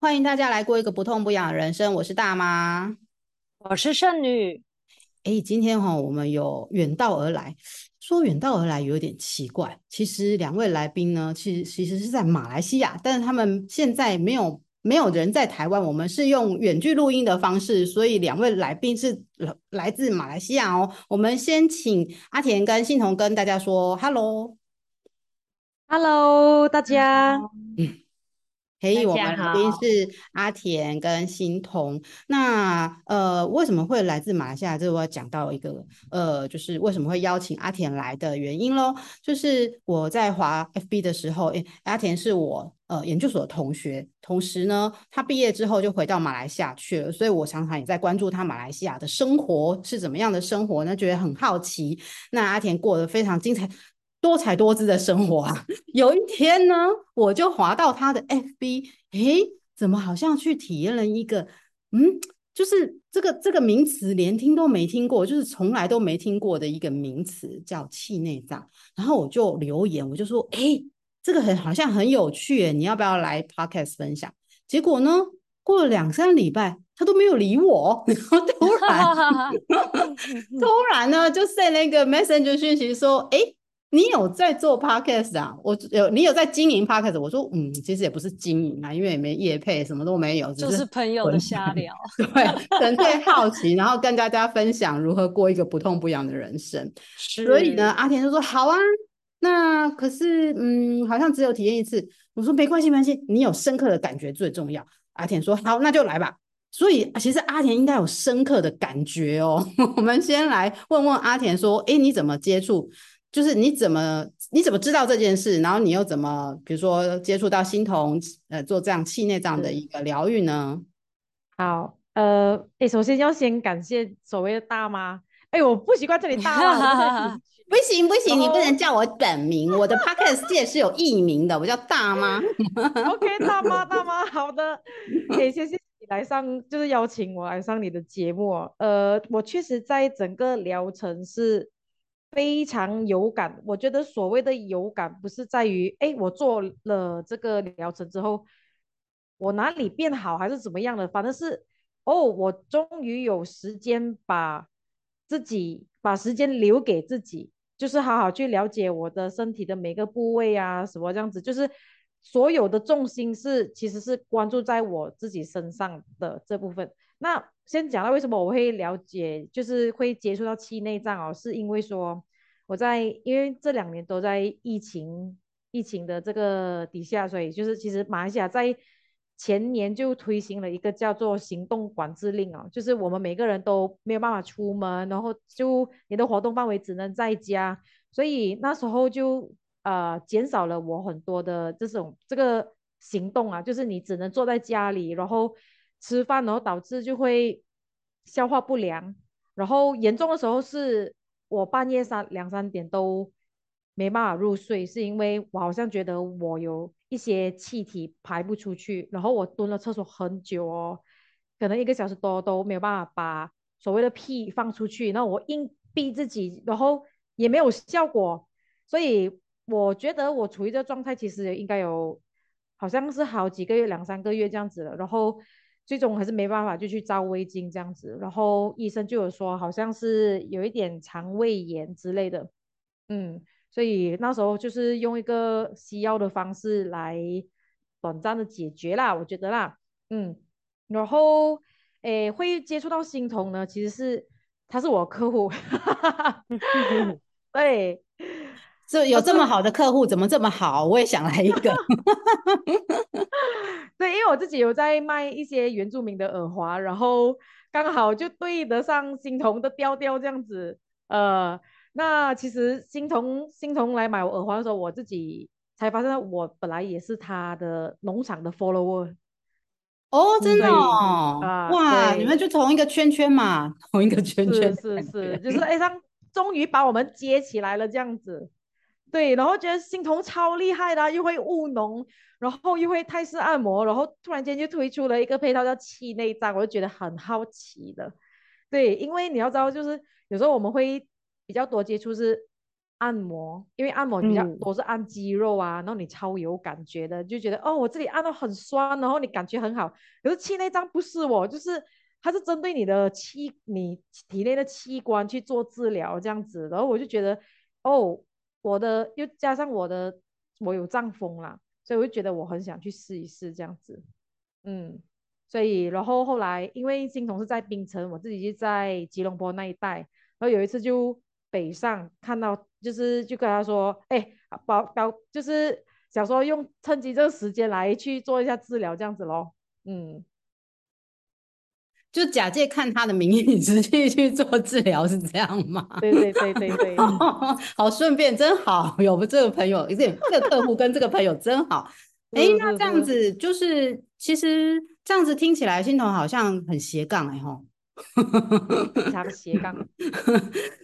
欢迎大家来过一个不痛不痒的人生。我是大妈，我是剩女。哎，今天哈、哦，我们有远道而来，说远道而来有点奇怪。其实两位来宾呢，其实其实是在马来西亚，但是他们现在没有没有人在台湾，我们是用远距录音的方式，所以两位来宾是来来自马来西亚哦。我们先请阿田跟信彤跟大家说 “hello”，“hello”，大家。嗯。嘿，hey, 我们来宾是阿田跟欣彤。那呃，为什么会来自马来西亚？这我要讲到一个呃，就是为什么会邀请阿田来的原因喽。就是我在华 FB 的时候，诶，阿田是我呃研究所的同学，同时呢，他毕业之后就回到马来西亚去了，所以我常常也在关注他马来西亚的生活是怎么样的生活呢，觉得很好奇。那阿田过得非常精彩。多彩多姿的生活啊！有一天呢，我就滑到他的 FB，诶，怎么好像去体验了一个，嗯，就是这个这个名词连听都没听过，就是从来都没听过的一个名词，叫气内脏。然后我就留言，我就说，诶，这个很好像很有趣诶，你要不要来 Podcast 分享？结果呢，过了两三礼拜，他都没有理我，然后突然 突然呢，就 send 了一个 Messenger 讯息说，诶。你有在做 podcast 啊？我有，你有在经营 podcast？我说，嗯，其实也不是经营啊，因为也没业配，什么都没有，就是朋友的瞎聊。对，纯粹好奇，然后跟大家分享如何过一个不痛不痒的人生。所以呢，阿田就说好啊，那可是，嗯，好像只有体验一次。我说没关系，没关系，你有深刻的感觉最重要。阿田说好，那就来吧。所以其实阿田应该有深刻的感觉哦。我们先来问问阿田说，诶，你怎么接触？就是你怎么你怎么知道这件事，然后你又怎么比如说接触到欣彤呃做这样气内这样的一个疗愈呢？好，呃，诶，首先要先感谢所谓的大妈，哎，我不习惯这里大妈，不行不行，你不能叫我本名，我的 podcast 界是有艺名的，我叫大妈。OK，大妈大妈，好的，可以 谢谢你来上，就是邀请我来上你的节目。呃，我确实在整个疗程是。非常有感，我觉得所谓的有感，不是在于，哎，我做了这个疗程之后，我哪里变好还是怎么样的，反正是，哦，我终于有时间把自己，把时间留给自己，就是好好去了解我的身体的每个部位啊，什么这样子，就是所有的重心是，其实是关注在我自己身上的这部分。那先讲到为什么我会了解，就是会接触到气内脏哦，是因为说我在因为这两年都在疫情疫情的这个底下，所以就是其实马来西亚在前年就推行了一个叫做行动管制令哦，就是我们每个人都没有办法出门，然后就你的活动范围只能在家，所以那时候就呃减少了我很多的这种这个行动啊，就是你只能坐在家里，然后。吃饭，然后导致就会消化不良，然后严重的时候是我半夜三两三点都没办法入睡，是因为我好像觉得我有一些气体排不出去，然后我蹲了厕所很久哦，可能一个小时多都没有办法把所谓的屁放出去，然后我硬逼自己，然后也没有效果，所以我觉得我处于这状态其实应该有好像是好几个月两三个月这样子了，然后。最终还是没办法，就去照胃镜这样子，然后医生就有说好像是有一点肠胃炎之类的，嗯，所以那时候就是用一个西药的方式来短暂的解决啦，我觉得啦，嗯，然后诶会接触到欣彤呢，其实是他是我客户，对。这有这么 好的客户，怎么这么好？我也想来一个。对，因为我自己有在卖一些原住民的耳环，然后刚好就对得上欣彤的调调这样子。呃，那其实欣彤欣彤来买我耳环的时候，我自己才发现，我本来也是他的农场的 follower。哦，真的哦，啊、哇，你们就同一个圈圈嘛，同一个圈圈。是是是，就是哎，他终于把我们接起来了这样子。对，然后觉得欣彤超厉害的，又会务农，然后又会泰式按摩，然后突然间就推出了一个配套叫气内脏，我就觉得很好奇的。对，因为你要知道，就是有时候我们会比较多接触是按摩，因为按摩比较多是按肌肉啊，然后你超有感觉的，就觉得哦，我这里按到很酸，然后你感觉很好。可是气内脏不是我，就是它是针对你的器，你体内的器官去做治疗这样子。然后我就觉得，哦，我的又加上我的我有胀风啦，所以我就觉得我很想去试一试这样子。嗯，所以然后后来因为心彤是在槟城，我自己就在吉隆坡那一带，然后有一次就北上看到。就是就跟他说，哎，保保就是想说用趁机这个时间来去做一下治疗这样子咯，嗯，就假借看他的名义 直接去做治疗是这样吗？对对对对对，好顺便真好，有这个朋友，这这个客户跟这个朋友真好。哎，那这样子就是其实这样子听起来，心彤好像很斜杠哎吼。非常斜杠，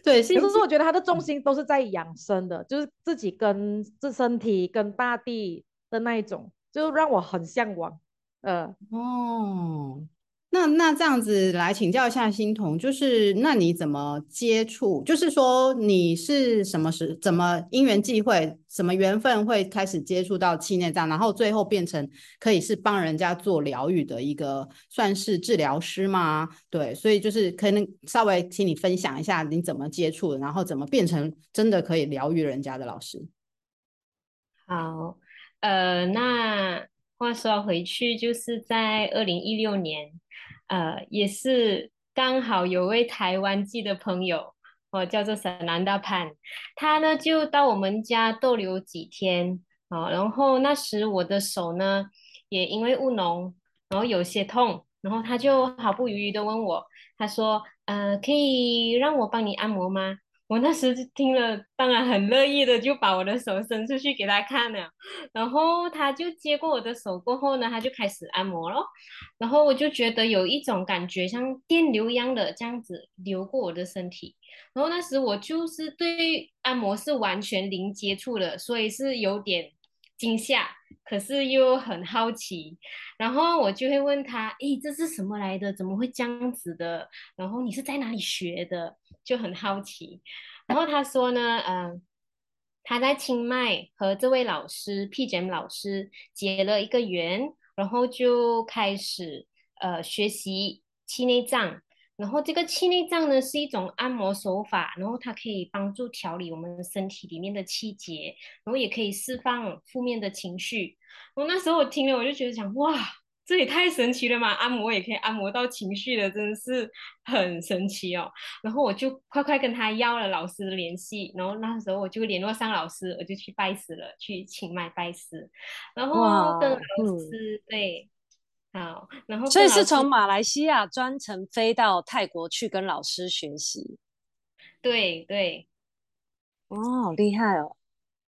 对，其实是我觉得他的重心都是在养生的，就是自己跟自身体跟大地的那一种，就让我很向往。呃，哦。那那这样子来请教一下欣彤，就是那你怎么接触？就是说你是什么时怎么因缘际会，什么缘分会开始接触到气内脏，然后最后变成可以是帮人家做疗愈的一个算是治疗师吗？对，所以就是可能稍微请你分享一下你怎么接触，然后怎么变成真的可以疗愈人家的老师。好，呃，那话说回去，就是在二零一六年。呃，也是刚好有位台湾籍的朋友，哦，叫做沈南大潘，他呢就到我们家逗留几天，啊，然后那时我的手呢也因为务农，然后有些痛，然后他就毫不犹豫的问我，他说，呃，可以让我帮你按摩吗？我那时听了，当然很乐意的，就把我的手伸出去给他看了，然后他就接过我的手过后呢，他就开始按摩咯，然后我就觉得有一种感觉像电流一样的这样子流过我的身体，然后那时我就是对按摩是完全零接触的，所以是有点惊吓，可是又很好奇，然后我就会问他，诶，这是什么来的？怎么会这样子的？然后你是在哪里学的？就很好奇，然后他说呢，嗯、他在清迈和这位老师 PJM 老师结了一个缘，然后就开始呃学习气内脏，然后这个气内脏呢是一种按摩手法，然后它可以帮助调理我们身体里面的气节，然后也可以释放负面的情绪。我那时候我听了我就觉得讲哇。这也太神奇了嘛！按摩也可以按摩到情绪的，真的是很神奇哦。然后我就快快跟他要了老师的联系，然后那时候我就联络上老师，我就去拜师了，去清迈拜师。然后跟老师、嗯、对，好，然后所以是从马来西亚专程飞到泰国去跟老师学习。对对，哦，好厉害哦。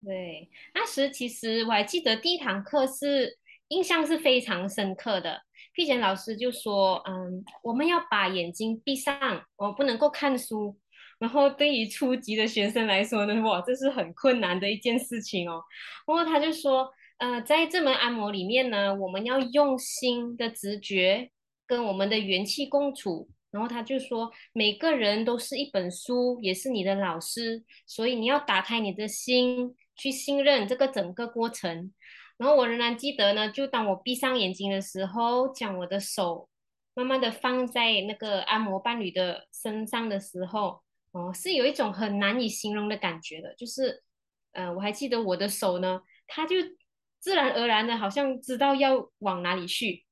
对，那时其实我还记得第一堂课是。印象是非常深刻的。毕前老师就说：“嗯，我们要把眼睛闭上，我不能够看书。然后对于初级的学生来说呢，哇，这是很困难的一件事情哦。然后他就说：呃，在这门按摩里面呢，我们要用心的直觉跟我们的元气共处。然后他就说，每个人都是一本书，也是你的老师，所以你要打开你的心，去信任这个整个过程。”然后我仍然记得呢，就当我闭上眼睛的时候，将我的手慢慢的放在那个按摩伴侣的身上的时候，哦，是有一种很难以形容的感觉的，就是，呃，我还记得我的手呢，它就自然而然的，好像知道要往哪里去，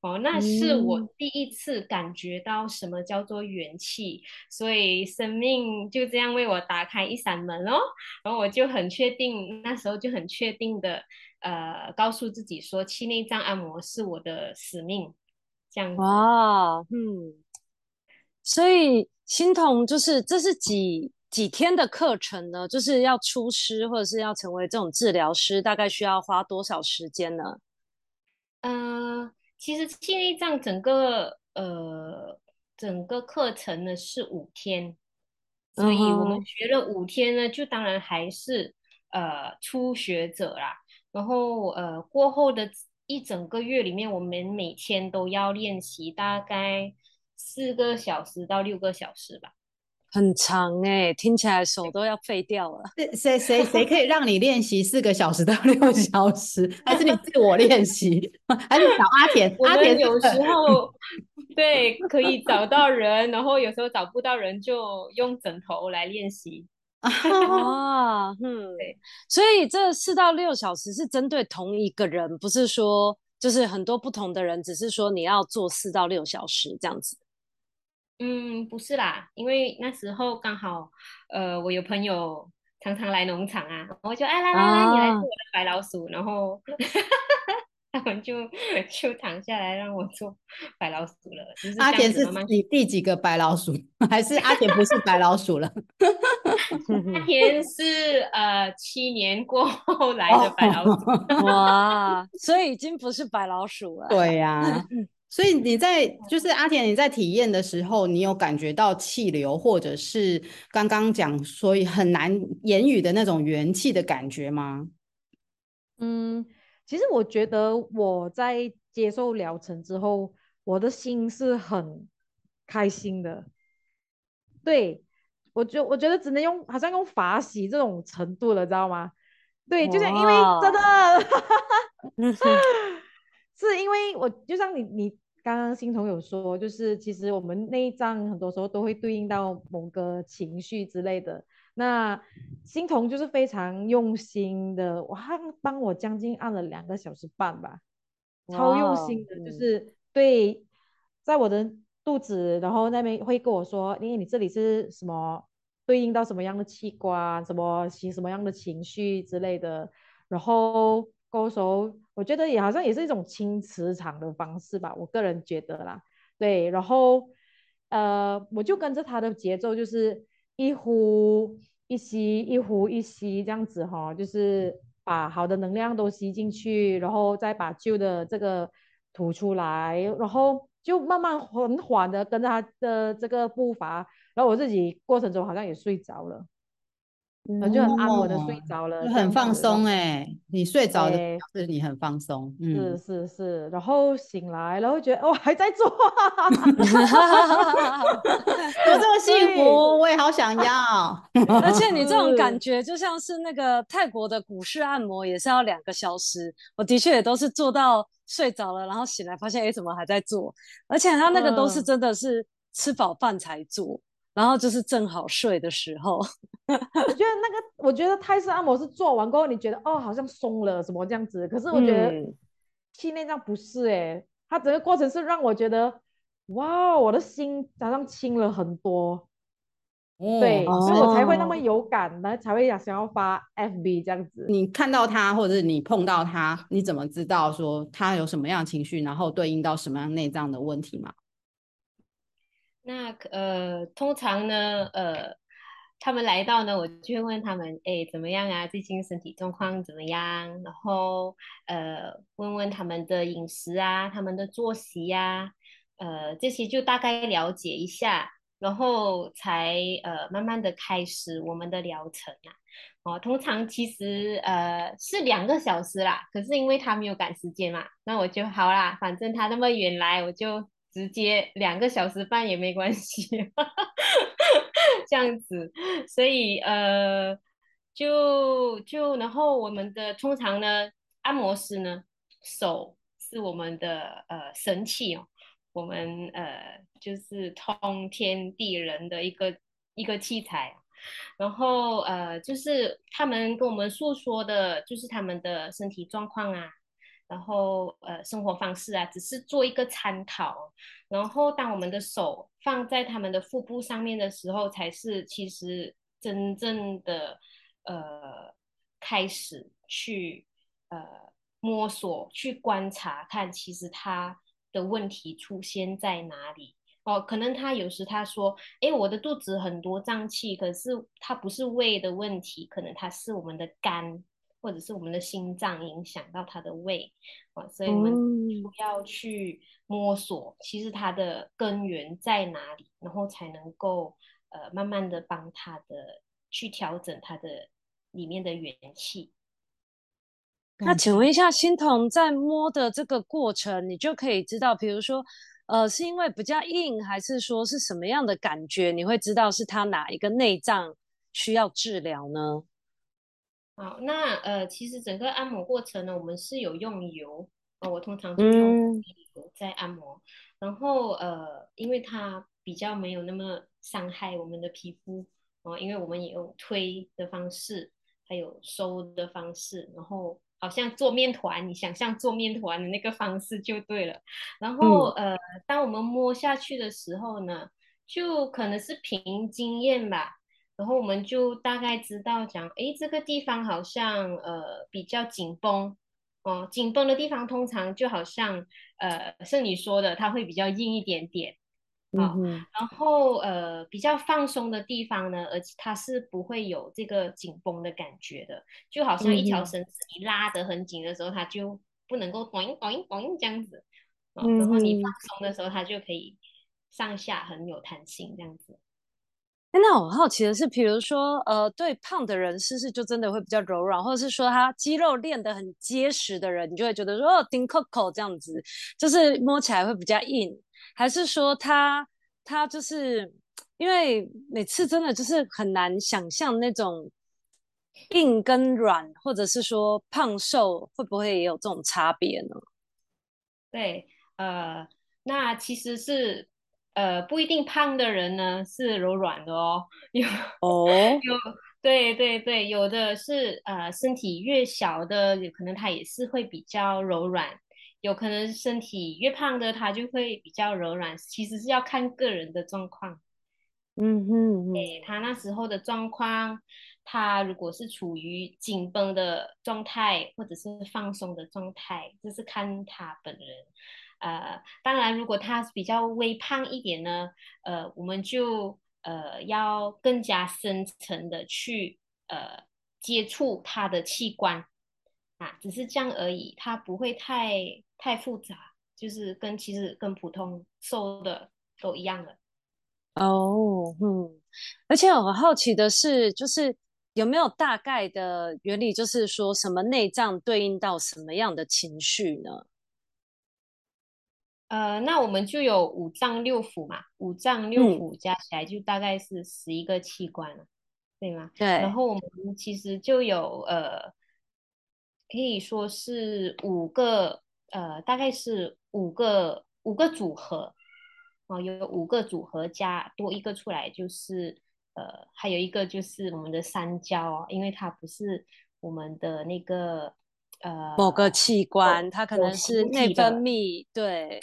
哦，那是我第一次感觉到什么叫做元气，嗯、所以生命就这样为我打开一扇门哦，然后我就很确定，那时候就很确定的。呃，告诉自己说，气内脏按摩是我的使命，这样子。哇，嗯，所以心彤就是这是几几天的课程呢？就是要出师或者是要成为这种治疗师，大概需要花多少时间呢？呃，其实气内脏整个呃整个课程呢是五天，所以我们学了五天呢，就当然还是呃初学者啦。然后呃，过后的一整个月里面，我们每天都要练习大概四个小时到六个小时吧。很长哎、欸，听起来手都要废掉了。谁谁谁可以让你练习四个小时到六小时？还是你自我练习？还是找阿田？阿田有时候 对可以找到人，然后有时候找不到人就用枕头来练习。啊，嗯，对，所以这四到六小时是针对同一个人，不是说就是很多不同的人，只是说你要做四到六小时这样子。嗯，不是啦，因为那时候刚好，呃，我有朋友常常来农场啊，我就哎来来来，啊、你来做我的白老鼠，然后 他们就就躺下来让我做白老鼠了。就是、阿田是你第几个白老鼠？还是阿田不是白老鼠了？阿田是呃七年过后来的白老鼠，哦、哇，所以已经不是白老鼠了。对呀、啊。所以你在就是阿田，你在体验的时候，你有感觉到气流，或者是刚刚讲所以很难言语的那种元气的感觉吗？嗯，其实我觉得我在接受疗程之后，我的心是很开心的。对，我觉我觉得只能用好像用法喜这种程度了，知道吗？对，就是因为真的，是因为我就像你你。刚刚欣桐有说，就是其实我们内脏很多时候都会对应到某个情绪之类的。那欣桐就是非常用心的，哇，帮我将近按了两个小时半吧，超用心的，就是对，在我的肚子，然后那边会跟我说，因为你这里是什么对应到什么样的器官，什么起什么样的情绪之类的，然后。勾手，我觉得也好像也是一种清磁场的方式吧，我个人觉得啦。对，然后呃，我就跟着他的节奏，就是一呼一吸，一呼一吸这样子哈，就是把好的能量都吸进去，然后再把旧的这个吐出来，然后就慢慢很缓的跟着他的这个步伐，然后我自己过程中好像也睡着了。就很安稳的睡着了，很放松哎。你睡着的是你很放松，嗯，是是是。然后醒来，然后觉得哦还在做，有这么幸福，我也好想要。而且你这种感觉就像是那个泰国的古式按摩，也是要两个小时。我的确也都是做到睡着了，然后醒来发现哎怎么还在做？而且他那个都是真的是吃饱饭才做。然后就是正好睡的时候，我觉得那个，我觉得泰式按摩是做完过后，你觉得哦，好像松了什么这样子。可是我觉得气内脏不是哎、欸，它整个过程是让我觉得，哇，我的心早上轻了很多。嗯、对，哦、所以我才会那么有感，然后才会想想要发 FB 这样子。你看到他，或者是你碰到他，你怎么知道说他有什么样的情绪，然后对应到什么样内脏的问题吗？那呃，通常呢，呃，他们来到呢，我就会问他们，哎，怎么样啊？最近身体状况怎么样？然后呃，问问他们的饮食啊，他们的作息呀，呃，这些就大概了解一下，然后才呃，慢慢的开始我们的疗程啊。哦，通常其实呃是两个小时啦，可是因为他没有赶时间嘛，那我就好啦，反正他那么远来，我就。直接两个小时半也没关系，这样子，所以呃，就就然后我们的通常呢，按摩师呢，手是我们的呃神器哦，我们呃就是通天地人的一个一个器材，然后呃就是他们跟我们诉说的，就是他们的身体状况啊。然后，呃，生活方式啊，只是做一个参考。然后，当我们的手放在他们的腹部上面的时候，才是其实真正的，呃，开始去，呃，摸索、去观察，看其实他的问题出现在哪里。哦，可能他有时他说，诶，我的肚子很多胀气，可是它不是胃的问题，可能它是我们的肝。或者是我们的心脏影响到他的胃啊，所以我们要去摸索，其实它的根源在哪里，然后才能够呃慢慢的帮他的去调整他的里面的元气。那请问一下，心彤在摸的这个过程，你就可以知道，比如说呃，是因为比较硬，还是说是什么样的感觉？你会知道是他哪一个内脏需要治疗呢？好，那呃，其实整个按摩过程呢，我们是有用油啊、呃，我通常就用油在按摩，嗯、然后呃，因为它比较没有那么伤害我们的皮肤哦、呃，因为我们也有推的方式，还有收的方式，然后。好像做面团，你想象做面团的那个方式就对了。然后，嗯、呃，当我们摸下去的时候呢，就可能是凭经验吧。然后我们就大概知道讲，诶，这个地方好像呃比较紧绷哦，紧绷的地方通常就好像呃是你说的，它会比较硬一点点。好，嗯、然后呃，比较放松的地方呢，而且它是不会有这个紧绷的感觉的，就好像一条绳子，你拉得很紧的时候，它就不能够咚咚咚这样子，嗯、然后你放松的时候，它就可以上下很有弹性这样子。那我好奇的是，比如说呃，对胖的人是不是就真的会比较柔软，或者是说他肌肉练得很结实的人，你就会觉得说哦，丁扣扣这样子，就是摸起来会比较硬。还是说他他就是因为每次真的就是很难想象那种硬跟软，或者是说胖瘦会不会也有这种差别呢？对，呃，那其实是呃不一定胖的人呢是柔软的哦，有哦 有对对对，有的是呃身体越小的，有可能他也是会比较柔软。有可能身体越胖的，他就会比较柔软，其实是要看个人的状况。嗯哼，对，他那时候的状况，他如果是处于紧绷的状态，或者是放松的状态，这是看他本人。呃，当然，如果他比较微胖一点呢，呃，我们就呃要更加深层的去呃接触他的器官。啊，只是这样而已，它不会太太复杂，就是跟其实跟普通瘦的都一样的。哦，嗯，而且我很好奇的是，就是有没有大概的原理，就是说什么内脏对应到什么样的情绪呢？呃，那我们就有五脏六腑嘛，五脏六腑加起来就大概是十一个器官了，嗯、对吗？对。然后我们其实就有呃。可以说是五个，呃，大概是五个五个组合，哦，有五个组合加多一个出来，就是呃，还有一个就是我们的三焦哦，因为它不是我们的那个呃某个器官，它可能是内分泌，对，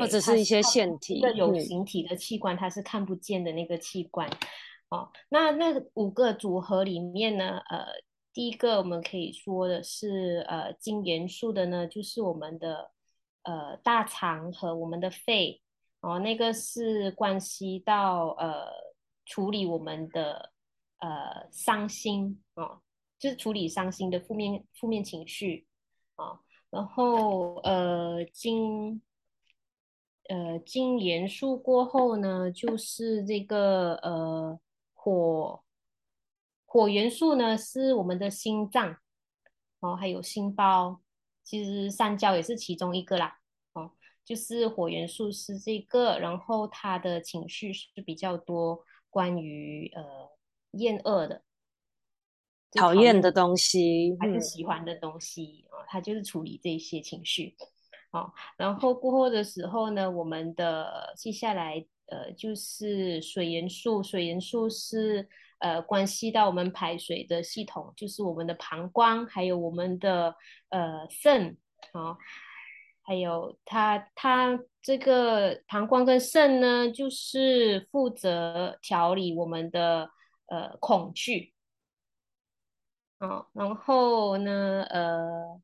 或者是一些腺体，有形体的器官，它是看不见的那个器官，哦，那那五个组合里面呢，呃。第一个我们可以说的是，呃，金元素的呢，就是我们的呃大肠和我们的肺，哦，那个是关系到呃处理我们的呃伤心。哦，就是处理伤心的负面负面情绪。啊，哦，然后呃金呃金元素过后呢，就是这个呃火。火元素呢是我们的心脏，哦，还有心包，其实三焦也是其中一个啦，哦，就是火元素是这个，然后他的情绪是比较多关于呃厌恶的，讨厌的东西还是喜欢的东西啊，他、嗯哦、就是处理这些情绪，哦，然后过后的时候呢，我们的接下来呃就是水元素，水元素是。呃，关系到我们排水的系统，就是我们的膀胱，还有我们的呃肾啊、哦，还有它它这个膀胱跟肾呢，就是负责调理我们的呃恐惧，哦，然后呢，呃，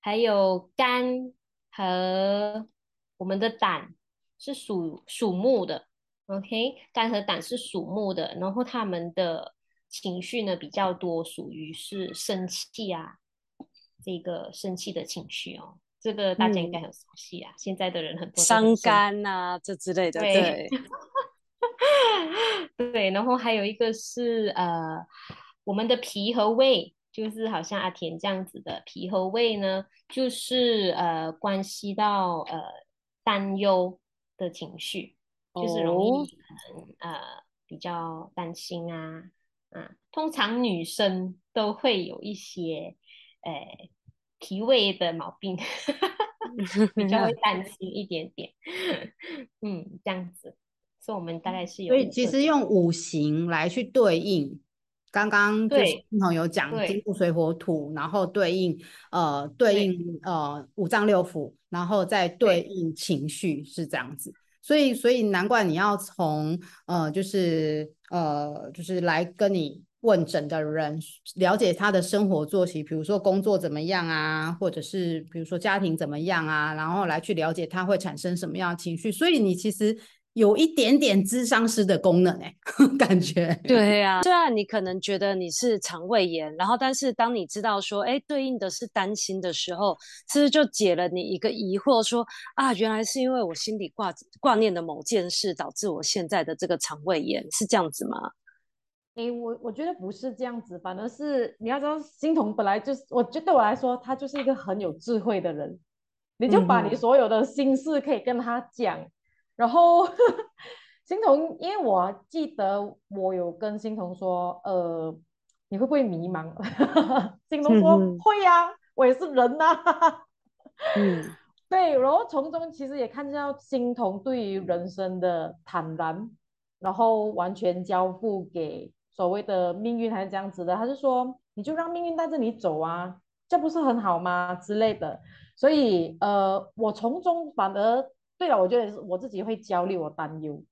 还有肝和我们的胆是属属木的。OK，肝和胆是属木的，然后他们的情绪呢比较多，属于是生气啊，这个生气的情绪哦，这个大家应该很熟悉啊。嗯、现在的人很多伤肝啊，这之类的，对，对，对，然后还有一个是呃，我们的脾和胃，就是好像阿田这样子的脾和胃呢，就是呃关系到呃担忧。的情绪，就是容易可能呃比较担心啊，啊，通常女生都会有一些呃脾胃的毛病，比较会 担心一点点，嗯，这样子，所以我们大概是有，所以其实用五行来去对应。刚刚就是新彤有讲金木水火土，然后对应呃对应呃五脏六腑，然后再对应情绪是这样子，所以所以难怪你要从呃就是呃就是来跟你问诊的人了解他的生活作息，比如说工作怎么样啊，或者是比如说家庭怎么样啊，然后来去了解他会产生什么样的情绪，所以你其实。有一点点智商师的功能哎，感觉对呀、啊。虽然你可能觉得你是肠胃炎，然后但是当你知道说，哎，对应的是担心的时候，其实就解了你一个疑惑说，说啊，原来是因为我心里挂挂念的某件事，导致我现在的这个肠胃炎，是这样子吗？哎，我我觉得不是这样子，反而是你要知道，心彤本来就是，我觉得对我来说，他就是一个很有智慧的人，你就把你所有的心事可以跟他讲。嗯然后 欣桐，因为我记得我有跟欣桐说，呃，你会不会迷茫？欣桐说、嗯、会呀、啊，我也是人呐、啊。嗯，对。然后从中其实也看到欣桐对于人生的坦然，然后完全交付给所谓的命运还是这样子的。他就说，你就让命运带着你走啊，这不是很好吗？之类的。所以呃，我从中反而。对了，我觉得是我自己会焦虑，我担忧。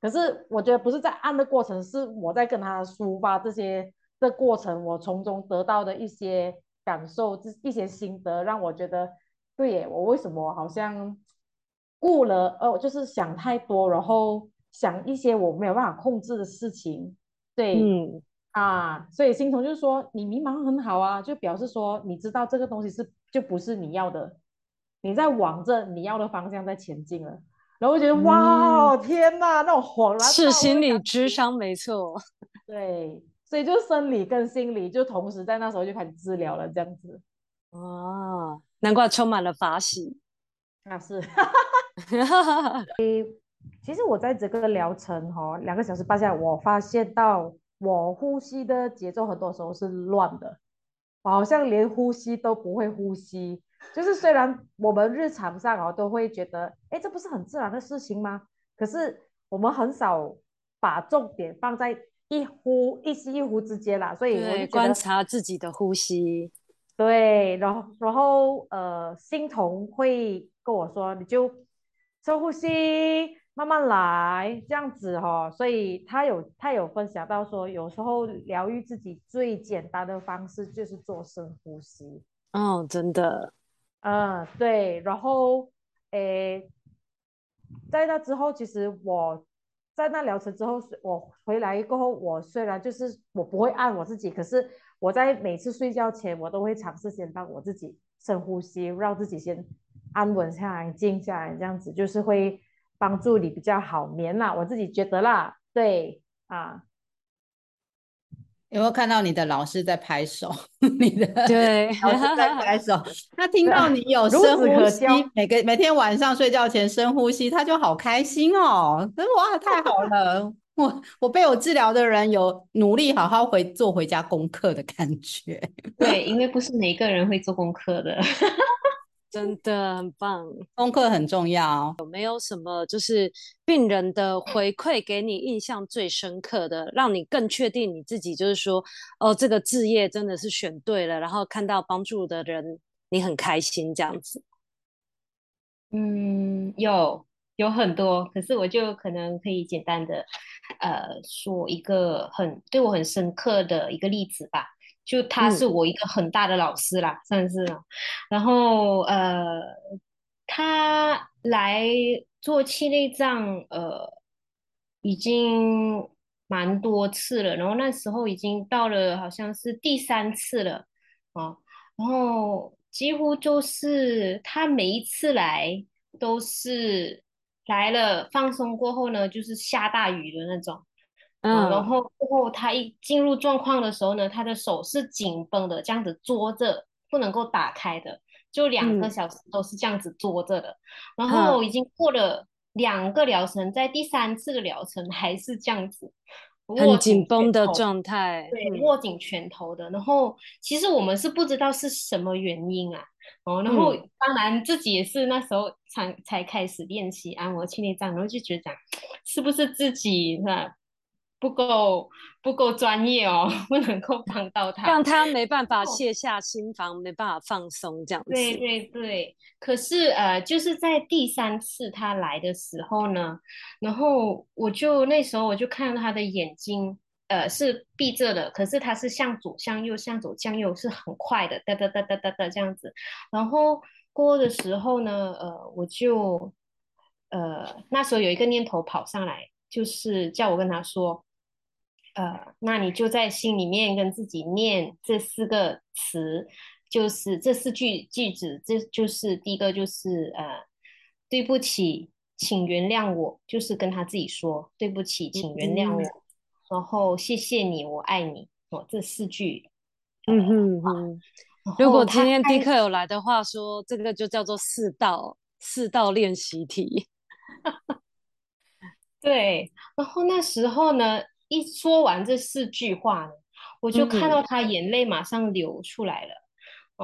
可是我觉得不是在按的过程，是我在跟他抒发这些的过程，我从中得到的一些感受、一些心得，让我觉得对耶，我为什么好像顾了，呃，就是想太多，然后想一些我没有办法控制的事情。对，嗯啊，所以心彤就是说，你迷茫很好啊，就表示说你知道这个东西是就不是你要的。你在往着你要的方向在前进了，然后我觉得、嗯、哇，天哪，那种恍然是心理智商没错，对，所以就生理跟心理就同时在那时候就开始治疗了，这样子。哦，难怪充满了法喜。那是，其实我在这个疗程哈、哦，两个小时半下来，我发现到我呼吸的节奏很多时候是乱的，我好像连呼吸都不会呼吸。就是虽然我们日常上哦都会觉得，哎，这不是很自然的事情吗？可是我们很少把重点放在一呼一吸一呼之间啦，所以我就观察自己的呼吸。对，然后然后呃，欣彤会跟我说，你就深呼吸，慢慢来，这样子哈、哦。所以他有他有分享到说，有时候疗愈自己最简单的方式就是做深呼吸。哦，真的。嗯，对，然后，诶，在那之后，其实我在那疗程之后，我回来过后，我虽然就是我不会按我自己，可是我在每次睡觉前，我都会尝试先帮我自己深呼吸，让自己先安稳下来、静下来，这样子就是会帮助你比较好眠啦，我自己觉得啦，对，啊。有没有看到你的老师在拍手？你的对老师在拍手。他听到你有深呼吸，每个每天晚上睡觉前深呼吸，他就好开心哦。哇，太好了！我我被我治疗的人有努力好好回做回家功课的感觉。对，因为不是每个人会做功课的。真的很棒，功课很重要。有没有什么就是病人的回馈给你印象最深刻的，让你更确定你自己就是说，哦，这个置业真的是选对了，然后看到帮助的人，你很开心这样子？嗯，有有很多，可是我就可能可以简单的，呃，说一个很对我很深刻的一个例子吧。就他是我一个很大的老师啦，嗯、算是。然后呃，他来做气内脏，呃，已经蛮多次了。然后那时候已经到了好像是第三次了啊。然后几乎就是他每一次来都是来了放松过后呢，就是下大雨的那种。嗯，然后过后他一进入状况的时候呢，他的手是紧绷的，这样子捉着，不能够打开的，就两个小时都是这样子捉着的。嗯、然后已经过了两个疗程，在第三次的疗程还是这样子，很紧绷的状态，对，握紧拳头的。然后其实我们是不知道是什么原因啊，哦，然后当然自己也是那时候才才开始练习按摩气内脏，然后就觉得讲 是不是自己那。不够不够专业哦，不能够帮到他，让他没办法卸下心防，哦、没办法放松这样子。对对对，可是呃，就是在第三次他来的时候呢，然后我就那时候我就看到他的眼睛，呃，是闭着的，可是他是向左向右向左向右是很快的，哒哒哒哒哒哒这样子。然后过的时候呢，呃，我就呃那时候有一个念头跑上来，就是叫我跟他说。呃，那你就在心里面跟自己念这四个词，就是这四句句子，这就是第一个就是呃，对不起，请原谅我，就是跟他自己说对不起，请原谅我，嗯、然后谢谢你，我爱你，哦，这四句。嗯哼哼。如果今天迪克有来的话说，说这个就叫做四道四道练习题。对，然后那时候呢。一说完这四句话呢，我就看到他眼泪马上流出来了，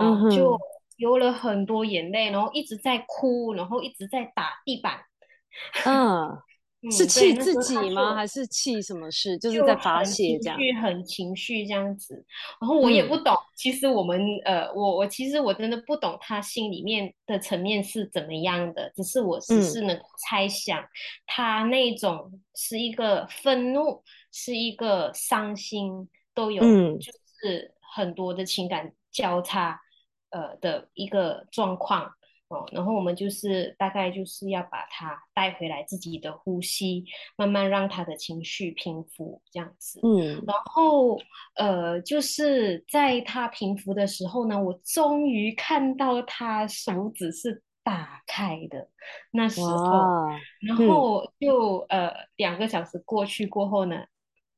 嗯嗯、就流了很多眼泪，然后一直在哭，然后一直在打地板。嗯。是气自己吗？还是气什么事？就是在发泄这样。情绪很情绪这样子，然后我也不懂。嗯、其实我们呃，我我其实我真的不懂他心里面的层面是怎么样的，只是我只是能猜想，嗯、他那种是一个愤怒，是一个伤心，都有，嗯、就是很多的情感交叉呃的一个状况。哦，然后我们就是大概就是要把它带回来，自己的呼吸，慢慢让他的情绪平复，这样子。嗯，然后呃，就是在他平复的时候呢，我终于看到他手指是打开的，那时候，然后就、嗯、呃两个小时过去过后呢，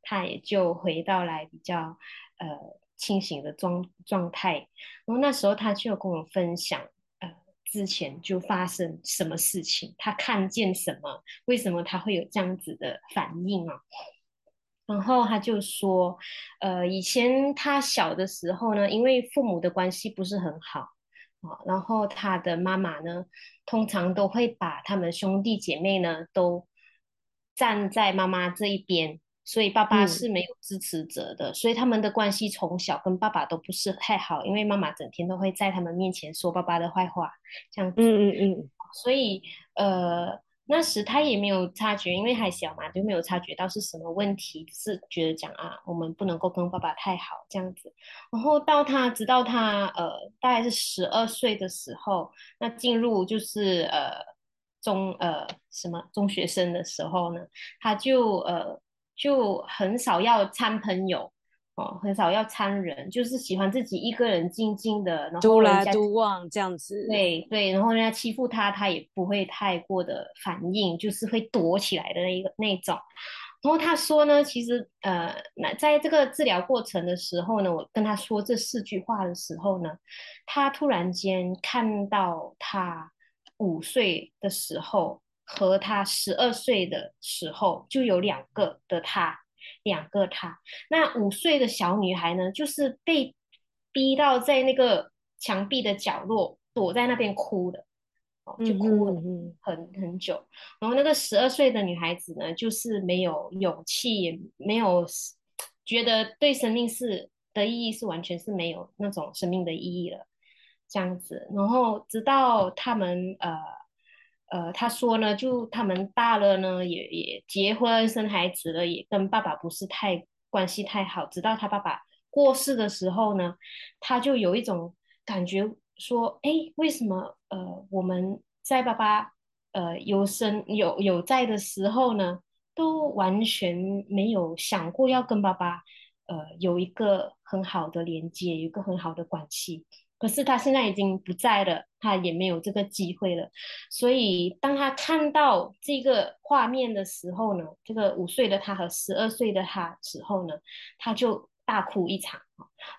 他也就回到来比较呃清醒的状状态，然后那时候他就跟我分享。呃之前就发生什么事情，他看见什么？为什么他会有这样子的反应啊？然后他就说，呃，以前他小的时候呢，因为父母的关系不是很好啊，然后他的妈妈呢，通常都会把他们兄弟姐妹呢都站在妈妈这一边。所以爸爸是没有支持者的，嗯、所以他们的关系从小跟爸爸都不是太好，因为妈妈整天都会在他们面前说爸爸的坏话，这样子。嗯嗯嗯。所以呃，那时他也没有察觉，因为还小嘛，就没有察觉到是什么问题，是觉得讲啊，我们不能够跟爸爸太好这样子。然后到他直到他呃大概是十二岁的时候，那进入就是呃中呃什么中学生的时候呢，他就呃。就很少要参朋友哦，很少要参人，就是喜欢自己一个人静静的，然后独来独往这样子。对对，然后人家欺负他，他也不会太过的反应，就是会躲起来的那个那种。然后他说呢，其实呃，那在这个治疗过程的时候呢，我跟他说这四句话的时候呢，他突然间看到他五岁的时候。和他十二岁的时候就有两个的他，两个他。那五岁的小女孩呢，就是被逼到在那个墙壁的角落，躲在那边哭的，哦，就哭了很很久。然后那个十二岁的女孩子呢，就是没有勇气，也没有觉得对生命是的意义是完全是没有那种生命的意义了，这样子。然后直到他们呃。呃，他说呢，就他们大了呢，也也结婚生孩子了，也跟爸爸不是太关系太好。直到他爸爸过世的时候呢，他就有一种感觉说，哎，为什么呃我们在爸爸呃有生有有在的时候呢，都完全没有想过要跟爸爸呃有一个很好的连接，有一个很好的关系。可是他现在已经不在了，他也没有这个机会了。所以当他看到这个画面的时候呢，这个五岁的他和十二岁的他时候呢，他就大哭一场。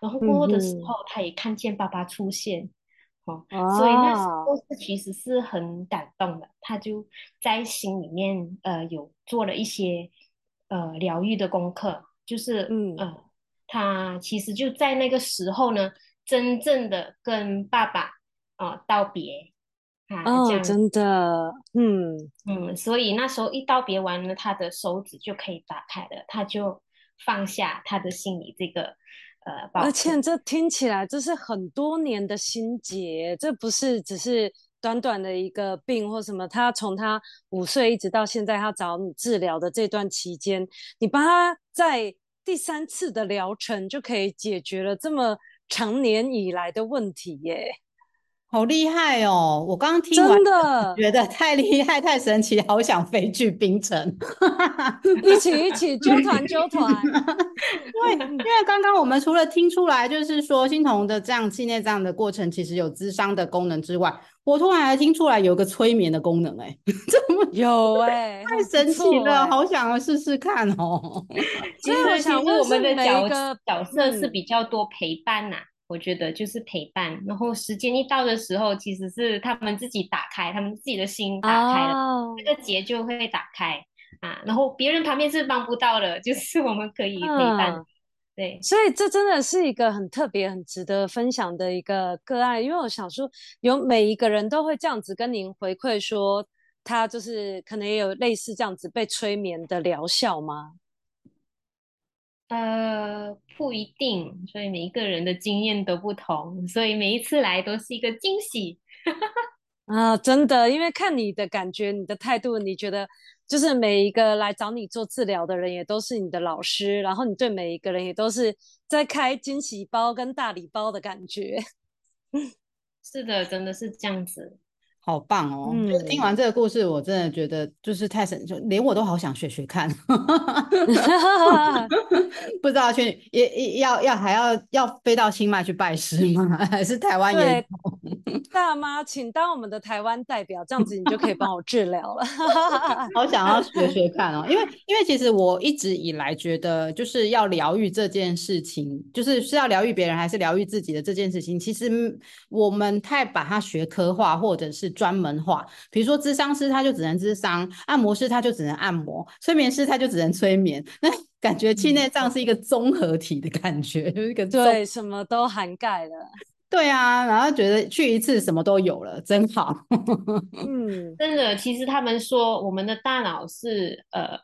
然后过后的时候，他也看见爸爸出现，哦，所以那时候是其实是很感动的，他就在心里面呃有做了一些呃疗愈的功课，就是嗯、呃、他其实就在那个时候呢，真正的跟爸爸啊、呃、道别啊，哦，真的，嗯嗯，所以那时候一道别完了，他的手指就可以打开了，他就放下他的心里这个。呃，而且这听起来这是很多年的心结，这不是只是短短的一个病或什么。他从他五岁一直到现在，他找你治疗的这段期间，你帮他在第三次的疗程就可以解决了这么长年以来的问题耶。好厉害哦！我刚刚听完，真的觉得太厉害、太神奇，好想飞去冰城，一起一起揪团揪团。因为 因为刚刚我们除了听出来，就是说欣彤的这样气内这样的过程，其实有咨商的功能之外，我突然还听出来有个催眠的功能，哎，怎么有哎、欸？太神奇了，好想要试试看哦。所以我想问，我们的角角色是比较多陪伴呐、啊。我觉得就是陪伴，然后时间一到的时候，其实是他们自己打开，他们自己的心打开了，哦、这个结就会打开啊。然后别人旁边是帮不到的，就是我们可以陪伴。嗯、对，所以这真的是一个很特别、很值得分享的一个个案，因为我想说，有每一个人都会这样子跟您回馈说，他就是可能也有类似这样子被催眠的疗效吗？呃，不一定，所以每一个人的经验都不同，所以每一次来都是一个惊喜。啊，真的，因为看你的感觉、你的态度，你觉得就是每一个来找你做治疗的人也都是你的老师，然后你对每一个人也都是在开惊喜包跟大礼包的感觉。是的，真的是这样子。好棒哦！嗯、就听完这个故事，我真的觉得就是太神，就连我都好想学学看。不知道去也也要要还要要飞到清迈去拜师吗？还是台湾也？大妈，请当我们的台湾代表，这样子你就可以帮我治疗了。好想要学学看哦，因为因为其实我一直以来觉得，就是要疗愈这件事情，就是是要疗愈别人还是疗愈自己的这件事情，其实我们太把它学科化，或者是。专门化，比如说咨商师他就只能咨商，按摩师他就只能按摩，催眠师他就只能催眠。那感觉气内脏是一个综合体的感觉，就是一个对什么都涵盖了。对啊，然后觉得去一次什么都有了，真好。嗯，真的，其实他们说我们的大脑是呃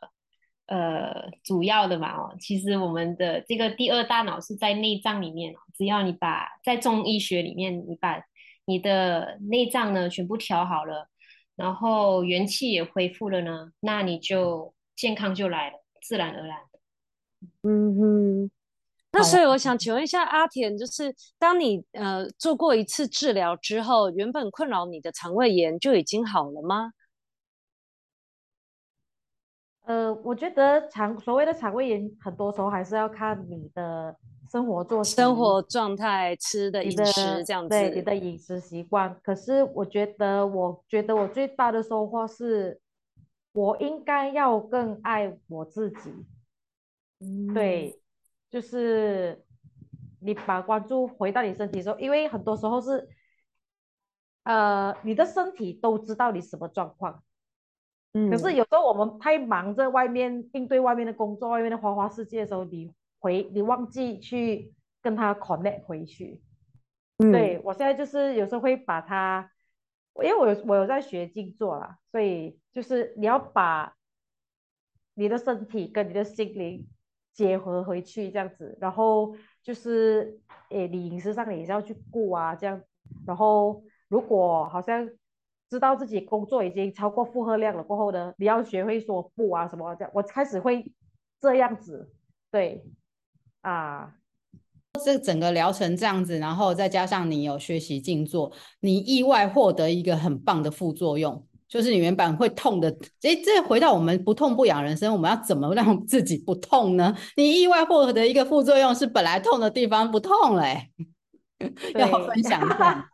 呃主要的嘛哦，其实我们的这个第二大脑是在内脏里面，只要你把在中医学里面你把。你的内脏呢，全部调好了，然后元气也恢复了呢，那你就健康就来了，自然而然。嗯哼。那所以我想请问一下阿田，就是当你呃做过一次治疗之后，原本困扰你的肠胃炎就已经好了吗？呃，我觉得肠所谓的肠胃炎，很多时候还是要看你的。生活作息、生活状态、吃的饮食这样子，对你的饮食习惯。可是我觉得，我觉得我最大的收获是，我应该要更爱我自己。嗯，对，就是你把关注回到你身体的时候，因为很多时候是，呃，你的身体都知道你什么状况。嗯，可是有时候我们太忙着外面应对外面的工作、外面的花花世界的时候，你。回你忘记去跟他 connect 回去，嗯、对，我现在就是有时候会把他，因为我有我有在学静坐啦，所以就是你要把你的身体跟你的心灵结合回去这样子，然后就是诶，你饮食上也是要去顾啊这样，然后如果好像知道自己工作已经超过负荷量了过后呢，你要学会说不啊什么这样，我开始会这样子，对。啊，这整个疗程这样子，然后再加上你有学习静坐，你意外获得一个很棒的副作用，就是你原本会痛的，哎，这回到我们不痛不痒人生，我们要怎么让自己不痛呢？你意外获得一个副作用是本来痛的地方不痛了，哎，要分享一下。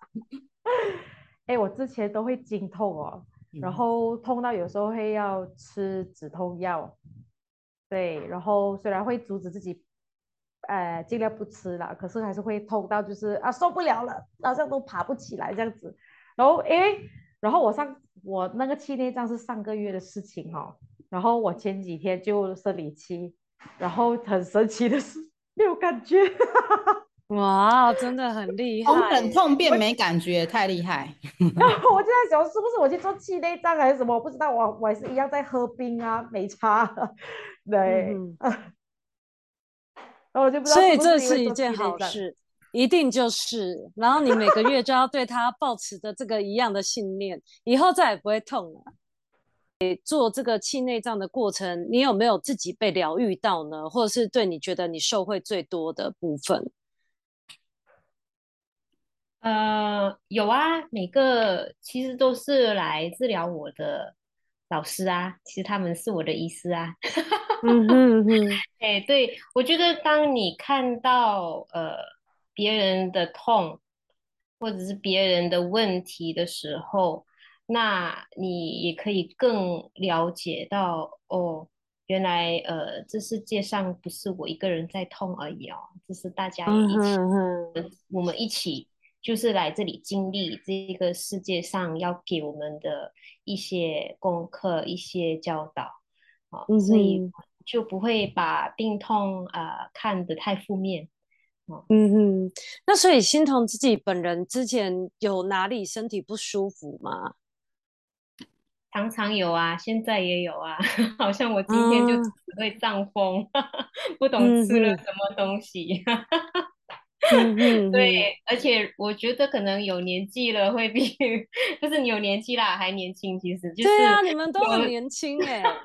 哎，我之前都会经痛哦，然后痛到有时候会要吃止痛药，对，然后虽然会阻止自己。呃尽量不吃了，可是还是会痛到就是啊受不了了，好像都爬不起来这样子。然后因为然后我上我那个气内脏是上个月的事情哦，然后我前几天就生理期，然后很神奇的是没有感觉。哇，真的很厉害！从很痛变没感觉，太厉害。然后我就在想，是不是我去做气内脏还是什么？我不知道，我我还是一样在喝冰啊，没差。对，嗯、然后我就不知道是不是。所以这是一件好事，一定就是。然后你每个月就要对他抱持着这个一样的信念，以后再也不会痛了。做这个气内脏的过程，你有没有自己被疗愈到呢？或者是对你觉得你受惠最多的部分？呃，有啊，每个其实都是来治疗我的老师啊，其实他们是我的医师啊。嗯嗯嗯，哎，对，我觉得当你看到呃别人的痛或者是别人的问题的时候，那你也可以更了解到哦，原来呃这世界上不是我一个人在痛而已哦，这是大家一起，嗯哼哼，我们一起。就是来这里经历这个世界上要给我们的一些功课、一些教导，啊、嗯，所以就不会把病痛啊、呃、看得太负面，嗯哼。那所以心彤自己本人之前有哪里身体不舒服吗？常常有啊，现在也有啊，好像我今天就只会胀风，嗯、不懂吃了什么东西。嗯对，而且我觉得可能有年纪了会比，就是你有年纪啦，还年轻，其实就是对啊，你们都很年轻哎、欸。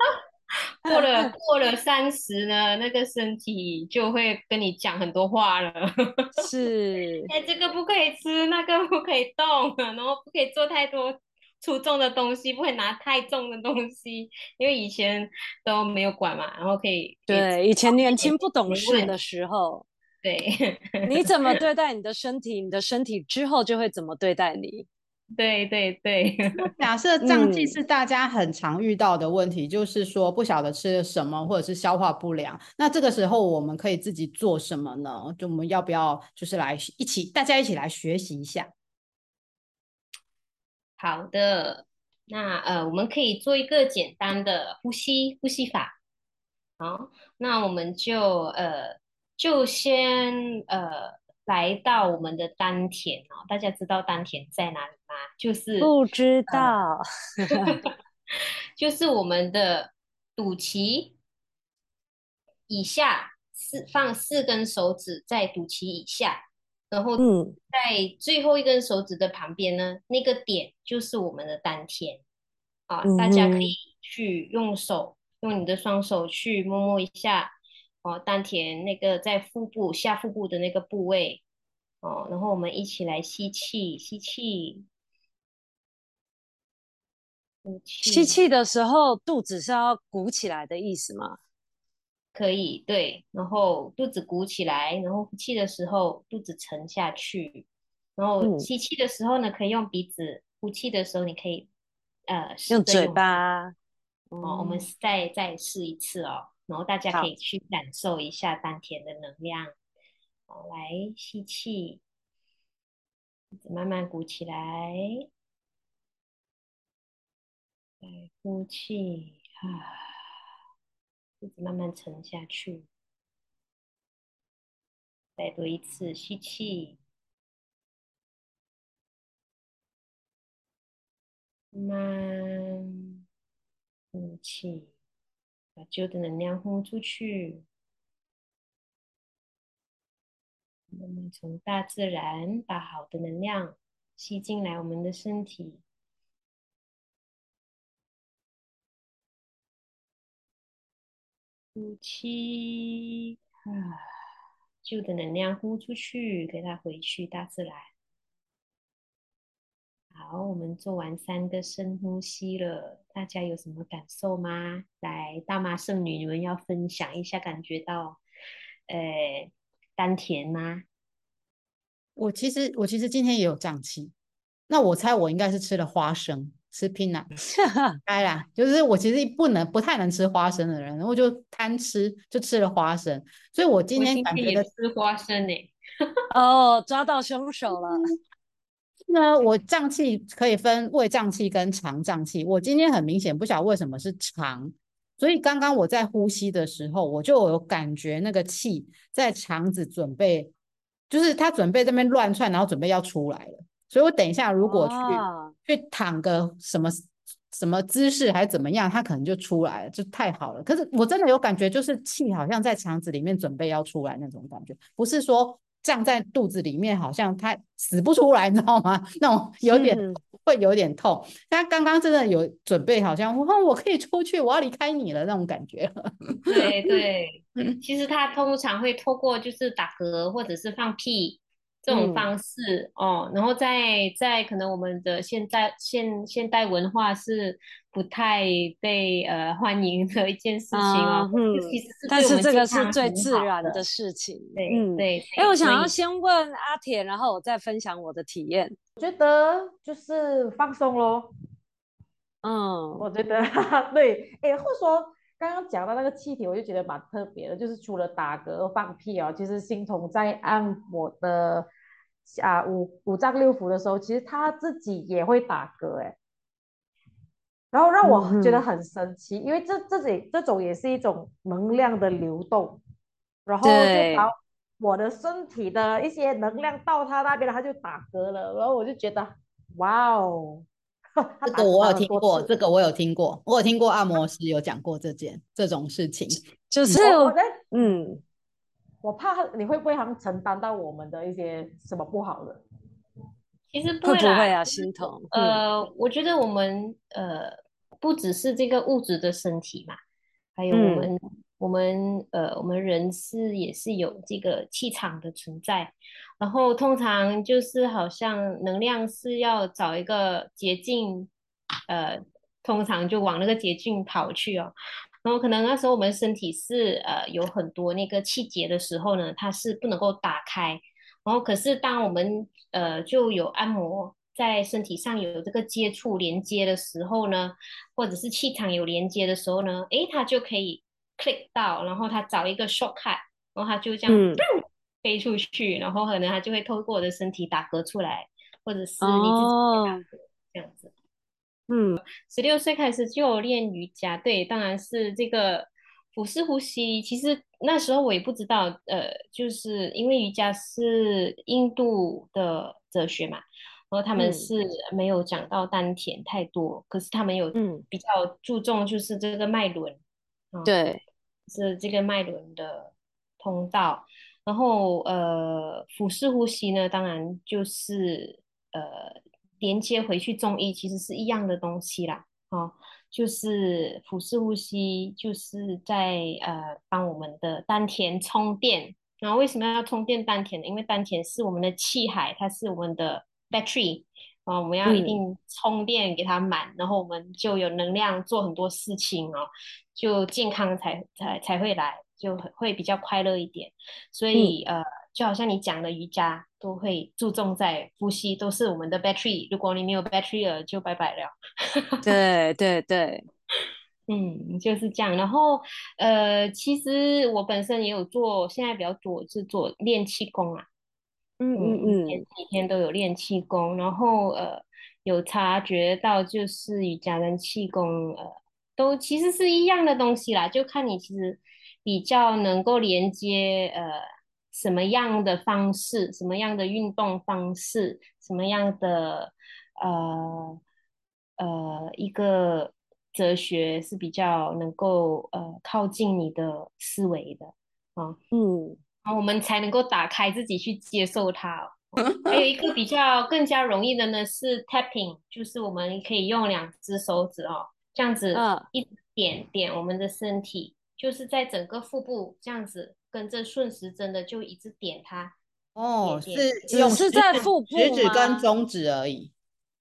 过了 过了三十呢，那个身体就会跟你讲很多话了。是，哎，这个不可以吃，那个不可以动，然后不可以做太多粗重的东西，不可以拿太重的东西，因为以前都没有管嘛，然后可以。对，以前年轻不懂事的时候。对，你怎么对待你的身体，你的身体之后就会怎么对待你。对 对对。假设 胀气是大家很常遇到的问题，嗯、就是说不晓得吃了什么，或者是消化不良。那这个时候我们可以自己做什么呢？就我们要不要就是来一起，大家一起来学习一下？好的，那呃，我们可以做一个简单的呼吸呼吸法。好，那我们就呃。就先呃来到我们的丹田哦，大家知道丹田在哪里吗？就是不知道，呃、就是我们的肚脐以下四放四根手指在肚脐以下，然后在最后一根手指的旁边呢，那个点就是我们的丹田啊，大家可以去用手用你的双手去摸摸一下。哦，丹田那个在腹部下腹部的那个部位，哦，然后我们一起来吸气，吸气。吸气的时候，肚子是要鼓起来的意思吗？可以，对。然后肚子鼓起来，然后呼气的时候肚子沉下去。然后吸气的时候呢，可以用鼻子；呼气的时候，你可以呃用嘴巴。哦，我们再再试一次哦。然后大家可以去感受一下丹田的能量，好，来吸气，慢慢鼓起来，来呼气，啊，一直慢慢沉下去，再多一次吸气，慢呼气。把旧的能量呼出去，我们从大自然把好的能量吸进来我们的身体。呼气，啊，旧的能量呼出去，给它回去大自然。好，我们做完三个深呼吸了，大家有什么感受吗？来，大妈圣女，你们要分享一下，感觉到，呃，丹田吗？我其实，我其实今天也有胀气，那我猜我应该是吃了花生，吃 peanut，，该啦，就是我其实不能不太能吃花生的人，然后就贪吃，就吃了花生。所以我今天感觉的吃花生呢、欸，哦，抓到凶手了。那我胀气可以分胃胀气跟肠胀气，我今天很明显不晓得为什么是肠，所以刚刚我在呼吸的时候，我就有感觉那个气在肠子准备，就是它准备这边乱窜，然后准备要出来了。所以我等一下如果去、哦、去躺个什么什么姿势还是怎么样，它可能就出来了，就太好了。可是我真的有感觉，就是气好像在肠子里面准备要出来那种感觉，不是说。胀在肚子里面，好像他死不出来，你知道吗？那种有点、嗯、会有点痛。他刚刚真的有准备，好像我我可以出去，我要离开你了那种感觉。对对，其实他通常会透过就是打嗝或者是放屁。这种方式、嗯、哦，然后在在可能我们的现代现现代文化是不太被呃欢迎的一件事情哦。嗯，其实是但是这个是最自然的事情。对，嗯，对。哎，我想要先问阿铁，然后我再分享我的体验。我觉得就是放松咯。嗯，我觉得 对。哎，或者说刚刚讲到那个气体，我就觉得蛮特别的，就是除了打嗝放屁哦，其实心彤在按我的。啊，五五脏六腑的时候，其实他自己也会打嗝哎，然后让我觉得很神奇，嗯、因为这这里这种也是一种能量的流动，然后就把我的身体的一些能量到他那边，他就打嗝了，然后我就觉得哇哦，这个我有听过，这个我有听过，我有听过按摩师有讲过这件这种事情，就是我在嗯。我怕你会不会还承担到我们的一些什么不好的？其实不会，会不会啊，心疼。呃，我觉得我们呃不只是这个物质的身体嘛，还有我们、嗯、我们呃我们人是也是有这个气场的存在。然后通常就是好像能量是要找一个捷径，呃，通常就往那个捷径跑去哦。然后可能那时候我们身体是呃有很多那个气结的时候呢，它是不能够打开。然后可是当我们呃就有按摩在身体上有这个接触连接的时候呢，或者是气场有连接的时候呢，诶，它就可以 click 到，然后它找一个 shortcut，然后它就这样飞出去，嗯、然后可能它就会透过我的身体打嗝出来，或者是你自己打嗝、哦、这样子。嗯，十六岁开始就练瑜伽，对，当然是这个腹式呼吸。其实那时候我也不知道，呃，就是因为瑜伽是印度的哲学嘛，然后他们是没有讲到丹田太多，嗯、可是他们有比较注重就是这个脉轮，嗯，对，是这个脉轮的通道。然后呃，腹式呼吸呢，当然就是呃。连接回去中医其实是一样的东西啦，哦，就是腹式呼吸，就是在呃帮我们的丹田充电。然后为什么要充电丹田呢？因为丹田是我们的气海，它是我们的 battery 啊，我们要一定充电给它满，嗯，然后我们就有能量做很多事情哦，就健康才才才会来，就会比较快乐一点。所以，嗯，呃。就好像你讲的瑜伽都会注重在呼吸，都是我们的 battery。如果你没有 battery 了，就拜拜了。对对对，嗯，就是这样。然后呃，其实我本身也有做，现在比较多是做练气功啊。嗯嗯嗯，每天都有练气功，然后呃，有察觉到就是瑜伽跟气功呃，都其实是一样的东西啦，就看你其实比较能够连接呃。什么样的方式，什么样的运动方式，什么样的呃呃一个哲学是比较能够呃靠近你的思维的啊？嗯，然后我们才能够打开自己去接受它。还有一个比较更加容易的呢是 tapping，就是我们可以用两只手指哦，这样子一点点我们的身体，就是在整个腹部这样子。跟着顺时针的就一直点它哦，点点是只是在腹部食指跟中指而已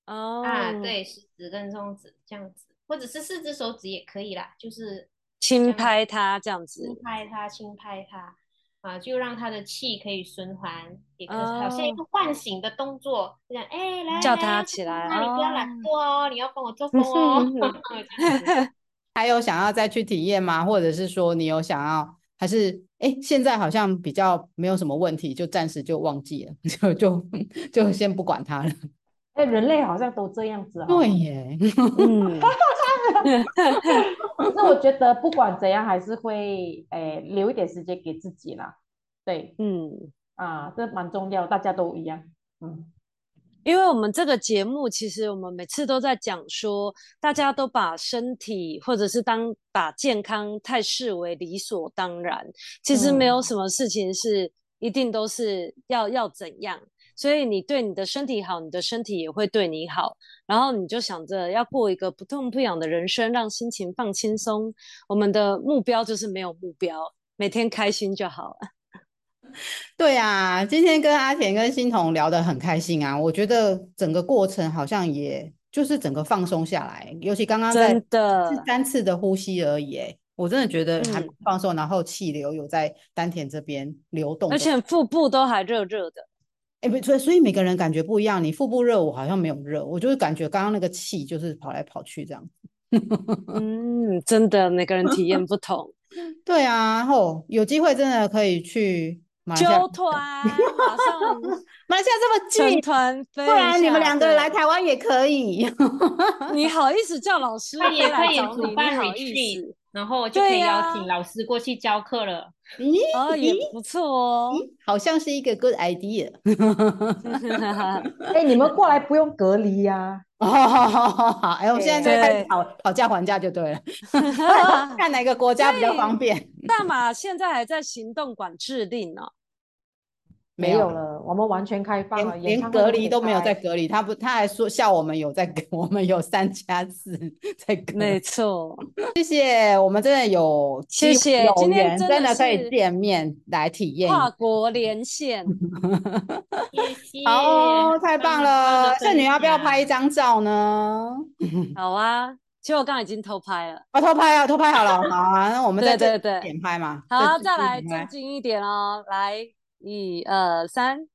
哦啊，对，食指跟中指这样子，或者是四只手指也可以啦，就是轻拍它这样子，轻拍它，轻拍它啊，就让他的气可以循环，也可是好像一个唤醒的动作，这样哎，来叫他起来，那你不要懒惰哦，你要帮我做 工哦。还有想要再去体验吗？或者是说你有想要，还是哎，现在好像比较没有什么问题，就暂时就忘记了，就就就先不管它了。哎，人类好像都这样子啊。对耶。嗯。那我觉得不管怎样，还是会诶留一点时间给自己啦。对，嗯啊，这蛮重要，大家都一样。嗯，因为我们这个节目，其实我们每次都在讲说，大家都把身体或者是当把健康太视为理所当然，其实没有什么事情是一定都是要要怎样。所以你对你的身体好，你的身体也会对你好。然后你就想着要过一个不痛不痒的人生，让心情放轻松。我们的目标就是没有目标，每天开心就好了。对啊，今天跟阿田跟欣桐聊得很开心啊。我觉得整个过程好像也就是整个放松下来，尤其刚刚在是三次的呼吸而已，哎，我真的觉得还放松，嗯、然后气流有在丹田这边流动，而且腹部都还热热的。哎，不，所以所以每个人感觉不一样。你腹部热，我好像没有热，我就是感觉刚刚那个气就是跑来跑去这样。嗯，真的，每个人体验不同。对啊，然后有机会真的可以去。揪团，马上马来西亚这么近，团，不然你们两个来台湾也可以。你好意思叫老师也可以主办 retreat，然后就可以邀请老师过去教课了。咦，哦，也不错哦，好像是一个 good idea。哎，你们过来不用隔离呀？好好好好，哎，我们现在在讨讨价还价就对了，看哪个国家比较方便。大马现在还在行动管制令呢。没有了，我们完全开放了，连隔离都没有在隔离。他不，他还说笑我们有在，我们有三加四在隔离。没错，谢谢，我们真的有，谢谢，今天真的可以见面来体验跨国连线。谢谢，好，太棒了！圣女要不要拍一张照呢？好啊，其实我刚刚已经偷拍了。啊，偷拍啊，偷拍好了，好啊，那我们在这对对对点拍嘛。好，再来正经一点哦，来。一二三。